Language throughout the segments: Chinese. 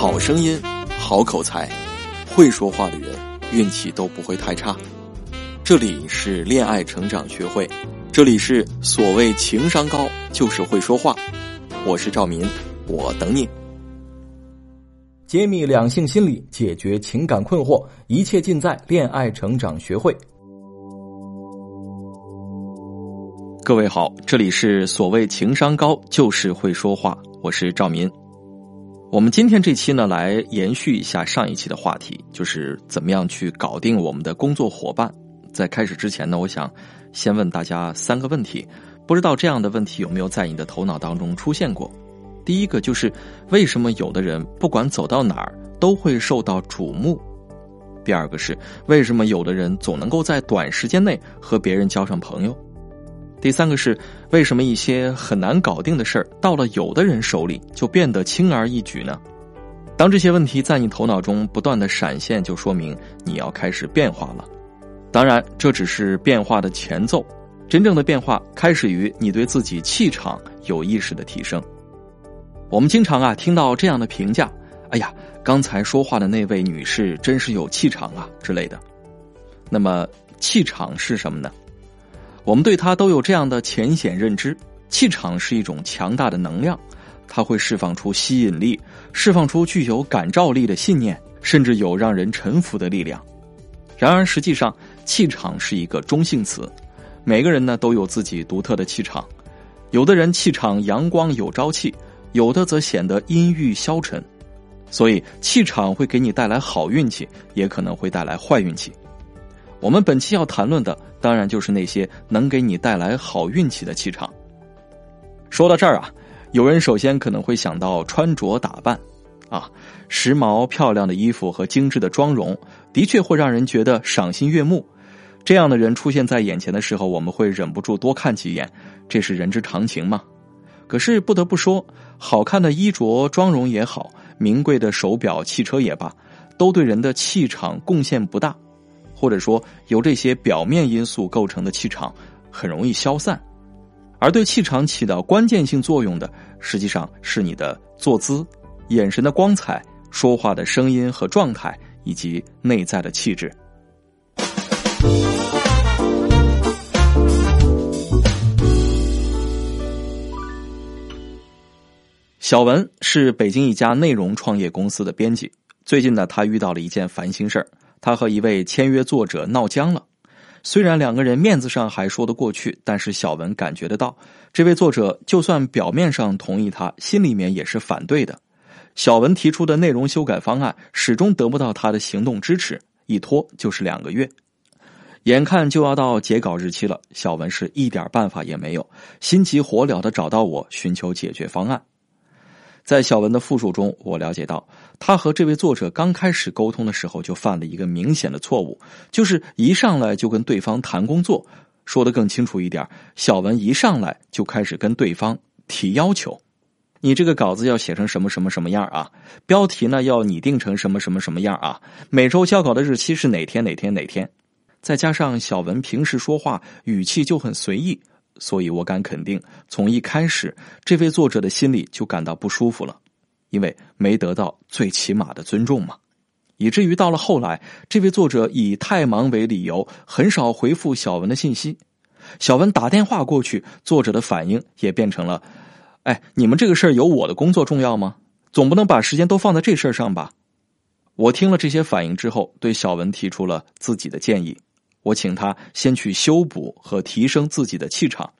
好声音，好口才，会说话的人运气都不会太差。这里是恋爱成长学会，这里是所谓情商高就是会说话。我是赵民，我等你。揭秘两性心理，解决情感困惑，一切尽在恋爱成长学会。各位好，这里是所谓情商高就是会说话，我是赵民。我们今天这期呢，来延续一下上一期的话题，就是怎么样去搞定我们的工作伙伴。在开始之前呢，我想先问大家三个问题，不知道这样的问题有没有在你的头脑当中出现过？第一个就是为什么有的人不管走到哪儿都会受到瞩目？第二个是为什么有的人总能够在短时间内和别人交上朋友？第三个是为什么一些很难搞定的事儿，到了有的人手里就变得轻而易举呢？当这些问题在你头脑中不断的闪现，就说明你要开始变化了。当然，这只是变化的前奏，真正的变化开始于你对自己气场有意识的提升。我们经常啊听到这样的评价：“哎呀，刚才说话的那位女士真是有气场啊”之类的。那么，气场是什么呢？我们对它都有这样的浅显认知：气场是一种强大的能量，它会释放出吸引力，释放出具有感召力的信念，甚至有让人臣服的力量。然而，实际上，气场是一个中性词，每个人呢都有自己独特的气场。有的人气场阳光有朝气，有的则显得阴郁消沉。所以，气场会给你带来好运气，也可能会带来坏运气。我们本期要谈论的，当然就是那些能给你带来好运气的气场。说到这儿啊，有人首先可能会想到穿着打扮，啊，时髦漂亮的衣服和精致的妆容，的确会让人觉得赏心悦目。这样的人出现在眼前的时候，我们会忍不住多看几眼，这是人之常情嘛。可是不得不说，好看的衣着、妆容也好，名贵的手表、汽车也罢，都对人的气场贡献不大。或者说，由这些表面因素构成的气场很容易消散，而对气场起到关键性作用的，实际上是你的坐姿、眼神的光彩、说话的声音和状态，以及内在的气质。小文是北京一家内容创业公司的编辑，最近呢，他遇到了一件烦心事儿。他和一位签约作者闹僵了，虽然两个人面子上还说得过去，但是小文感觉得到，这位作者就算表面上同意他，心里面也是反对的。小文提出的内容修改方案始终得不到他的行动支持，一拖就是两个月。眼看就要到截稿日期了，小文是一点办法也没有，心急火燎的找到我寻求解决方案。在小文的复述中，我了解到，他和这位作者刚开始沟通的时候就犯了一个明显的错误，就是一上来就跟对方谈工作。说的更清楚一点，小文一上来就开始跟对方提要求：“你这个稿子要写成什么什么什么样啊？标题呢要拟定成什么什么什么样啊？每周交稿的日期是哪天哪天哪天？”再加上小文平时说话语气就很随意。所以我敢肯定，从一开始，这位作者的心里就感到不舒服了，因为没得到最起码的尊重嘛，以至于到了后来，这位作者以太忙为理由，很少回复小文的信息。小文打电话过去，作者的反应也变成了：“哎，你们这个事儿有我的工作重要吗？总不能把时间都放在这事儿上吧？”我听了这些反应之后，对小文提出了自己的建议。我请他先去修补和提升自己的气场。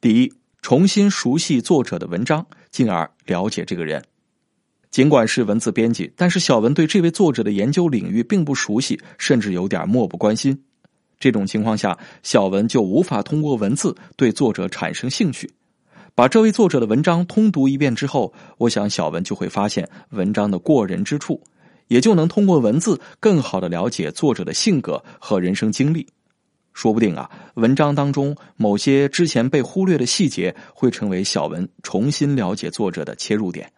第一，重新熟悉作者的文章，进而了解这个人。尽管是文字编辑，但是小文对这位作者的研究领域并不熟悉，甚至有点漠不关心。这种情况下，小文就无法通过文字对作者产生兴趣。把这位作者的文章通读一遍之后，我想小文就会发现文章的过人之处，也就能通过文字更好的了解作者的性格和人生经历。说不定啊，文章当中某些之前被忽略的细节，会成为小文重新了解作者的切入点。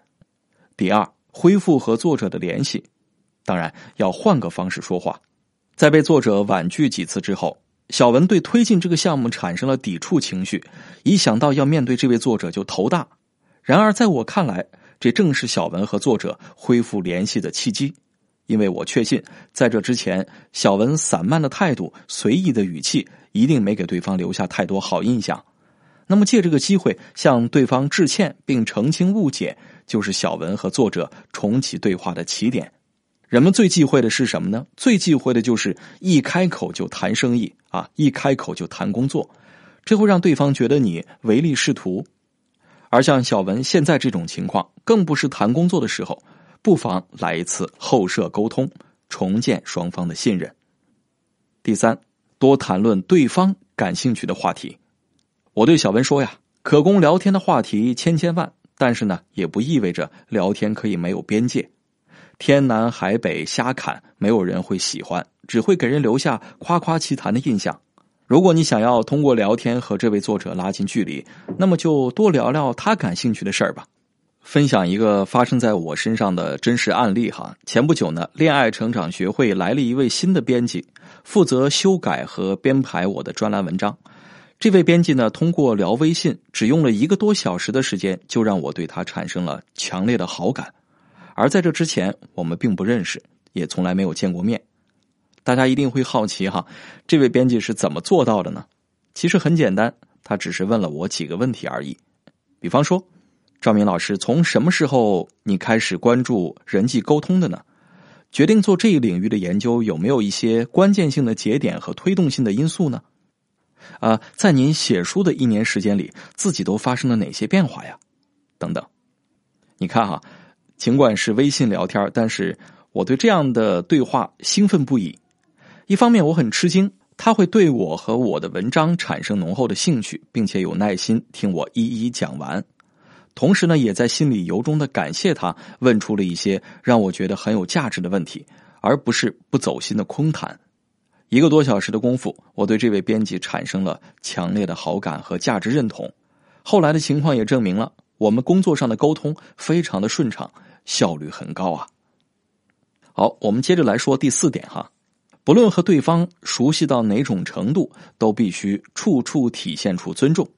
第二，恢复和作者的联系，当然要换个方式说话。在被作者婉拒几次之后，小文对推进这个项目产生了抵触情绪，一想到要面对这位作者就头大。然而在我看来，这正是小文和作者恢复联系的契机，因为我确信在这之前，小文散漫的态度、随意的语气，一定没给对方留下太多好印象。那么借这个机会向对方致歉并澄清误解，就是小文和作者重启对话的起点。人们最忌讳的是什么呢？最忌讳的就是一开口就谈生意啊，一开口就谈工作，这会让对方觉得你唯利是图。而像小文现在这种情况，更不是谈工作的时候，不妨来一次后设沟通，重建双方的信任。第三，多谈论对方感兴趣的话题。我对小文说呀，可供聊天的话题千千万，但是呢，也不意味着聊天可以没有边界。天南海北瞎侃，没有人会喜欢，只会给人留下夸夸其谈的印象。如果你想要通过聊天和这位作者拉近距离，那么就多聊聊他感兴趣的事儿吧。分享一个发生在我身上的真实案例哈。前不久呢，恋爱成长学会来了一位新的编辑，负责修改和编排我的专栏文章。这位编辑呢，通过聊微信，只用了一个多小时的时间，就让我对他产生了强烈的好感。而在这之前，我们并不认识，也从来没有见过面。大家一定会好奇哈，这位编辑是怎么做到的呢？其实很简单，他只是问了我几个问题而已。比方说，赵明老师，从什么时候你开始关注人际沟通的呢？决定做这一领域的研究，有没有一些关键性的节点和推动性的因素呢？啊，在您写书的一年时间里，自己都发生了哪些变化呀？等等，你看哈。尽管是微信聊天，但是我对这样的对话兴奋不已。一方面我很吃惊，他会对我和我的文章产生浓厚的兴趣，并且有耐心听我一一讲完。同时呢，也在心里由衷的感谢他问出了一些让我觉得很有价值的问题，而不是不走心的空谈。一个多小时的功夫，我对这位编辑产生了强烈的好感和价值认同。后来的情况也证明了。我们工作上的沟通非常的顺畅，效率很高啊。好，我们接着来说第四点哈，不论和对方熟悉到哪种程度，都必须处处体现出尊重。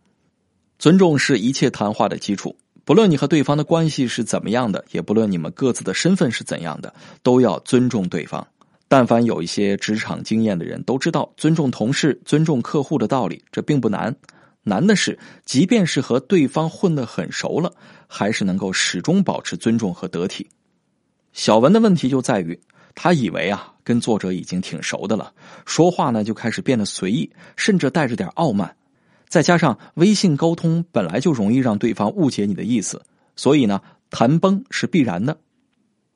尊重是一切谈话的基础。不论你和对方的关系是怎么样的，也不论你们各自的身份是怎样的，都要尊重对方。但凡有一些职场经验的人都知道，尊重同事、尊重客户的道理，这并不难。难的是，即便是和对方混得很熟了，还是能够始终保持尊重和得体。小文的问题就在于，他以为啊，跟作者已经挺熟的了，说话呢就开始变得随意，甚至带着点傲慢。再加上微信沟通本来就容易让对方误解你的意思，所以呢，谈崩是必然的。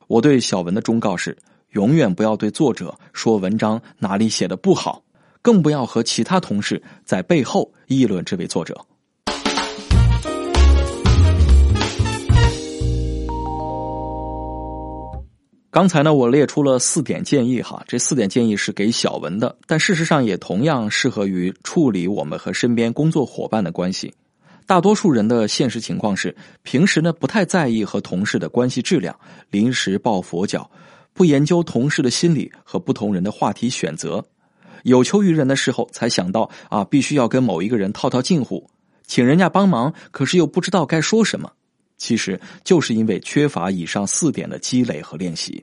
我对小文的忠告是：永远不要对作者说文章哪里写的不好。更不要和其他同事在背后议论这位作者。刚才呢，我列出了四点建议哈，这四点建议是给小文的，但事实上也同样适合于处理我们和身边工作伙伴的关系。大多数人的现实情况是，平时呢不太在意和同事的关系质量，临时抱佛脚，不研究同事的心理和不同人的话题选择。有求于人的时候，才想到啊，必须要跟某一个人套套近乎，请人家帮忙，可是又不知道该说什么。其实就是因为缺乏以上四点的积累和练习。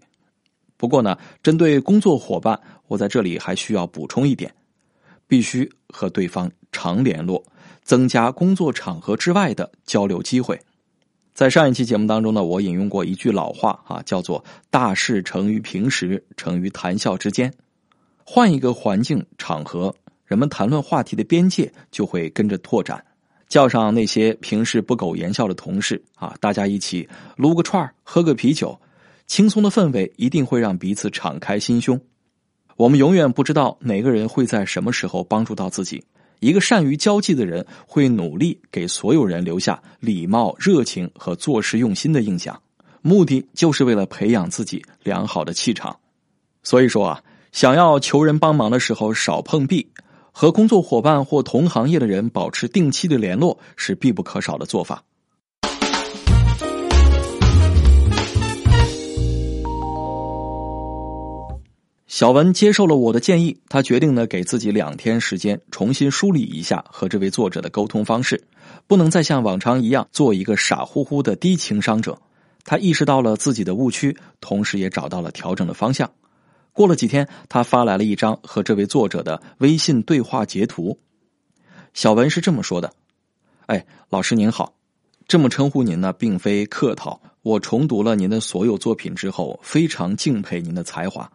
不过呢，针对工作伙伴，我在这里还需要补充一点：必须和对方常联络，增加工作场合之外的交流机会。在上一期节目当中呢，我引用过一句老话啊，叫做“大事成于平时，成于谈笑之间”。换一个环境场合，人们谈论话题的边界就会跟着拓展。叫上那些平时不苟言笑的同事啊，大家一起撸个串喝个啤酒，轻松的氛围一定会让彼此敞开心胸。我们永远不知道哪个人会在什么时候帮助到自己。一个善于交际的人会努力给所有人留下礼貌、热情和做事用心的印象，目的就是为了培养自己良好的气场。所以说啊。想要求人帮忙的时候少碰壁，和工作伙伴或同行业的人保持定期的联络是必不可少的做法。小文接受了我的建议，他决定呢给自己两天时间，重新梳理一下和这位作者的沟通方式，不能再像往常一样做一个傻乎乎的低情商者。他意识到了自己的误区，同时也找到了调整的方向。过了几天，他发来了一张和这位作者的微信对话截图。小文是这么说的：“哎，老师您好，这么称呼您呢，并非客套。我重读了您的所有作品之后，非常敬佩您的才华。”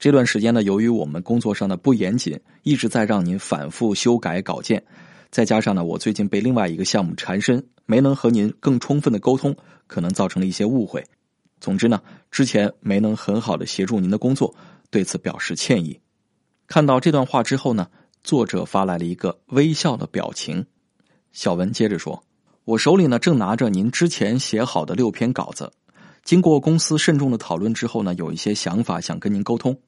这段时间呢，由于我们工作上的不严谨，一直在让您反复修改稿件，再加上呢，我最近被另外一个项目缠身，没能和您更充分的沟通，可能造成了一些误会。总之呢，之前没能很好的协助您的工作，对此表示歉意。看到这段话之后呢，作者发来了一个微笑的表情。小文接着说：“我手里呢正拿着您之前写好的六篇稿子，经过公司慎重的讨论之后呢，有一些想法想跟您沟通。”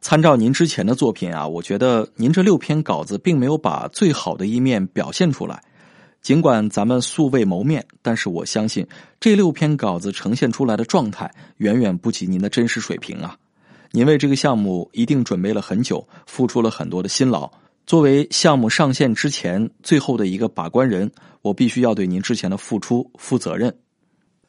参照您之前的作品啊，我觉得您这六篇稿子并没有把最好的一面表现出来。尽管咱们素未谋面，但是我相信这六篇稿子呈现出来的状态远远不及您的真实水平啊！您为这个项目一定准备了很久，付出了很多的辛劳。作为项目上线之前最后的一个把关人，我必须要对您之前的付出负责任，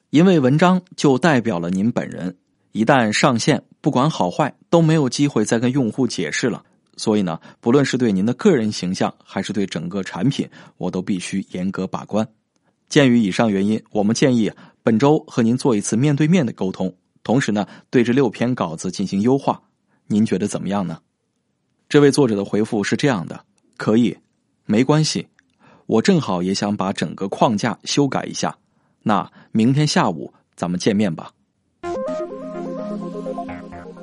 因为文章就代表了您本人。一旦上线，不管好坏都没有机会再跟用户解释了。所以呢，不论是对您的个人形象，还是对整个产品，我都必须严格把关。鉴于以上原因，我们建议本周和您做一次面对面的沟通，同时呢，对这六篇稿子进行优化。您觉得怎么样呢？这位作者的回复是这样的：可以，没关系，我正好也想把整个框架修改一下。那明天下午咱们见面吧。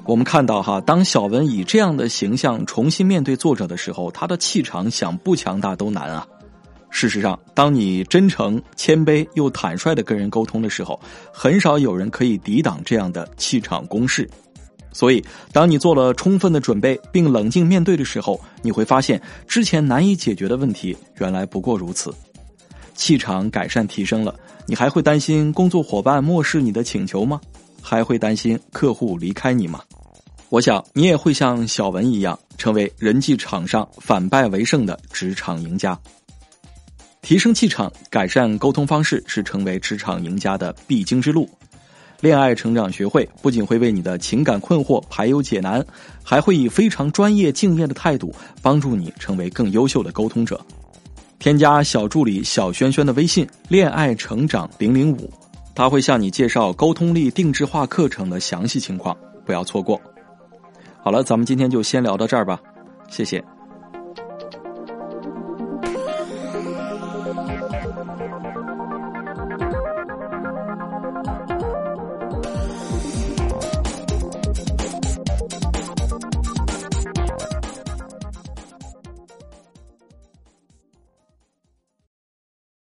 我们看到哈，当小文以这样的形象重新面对作者的时候，他的气场想不强大都难啊。事实上，当你真诚、谦卑又坦率的跟人沟通的时候，很少有人可以抵挡这样的气场攻势。所以，当你做了充分的准备并冷静面对的时候，你会发现之前难以解决的问题原来不过如此。气场改善提升了，你还会担心工作伙伴漠视你的请求吗？还会担心客户离开你吗？我想你也会像小文一样，成为人际场上反败为胜的职场赢家。提升气场、改善沟通方式，是成为职场赢家的必经之路。恋爱成长学会不仅会为你的情感困惑排忧解难，还会以非常专业敬业的态度，帮助你成为更优秀的沟通者。添加小助理小轩轩的微信“恋爱成长零零五”，他会向你介绍沟通力定制化课程的详细情况，不要错过。好了，咱们今天就先聊到这儿吧，谢谢。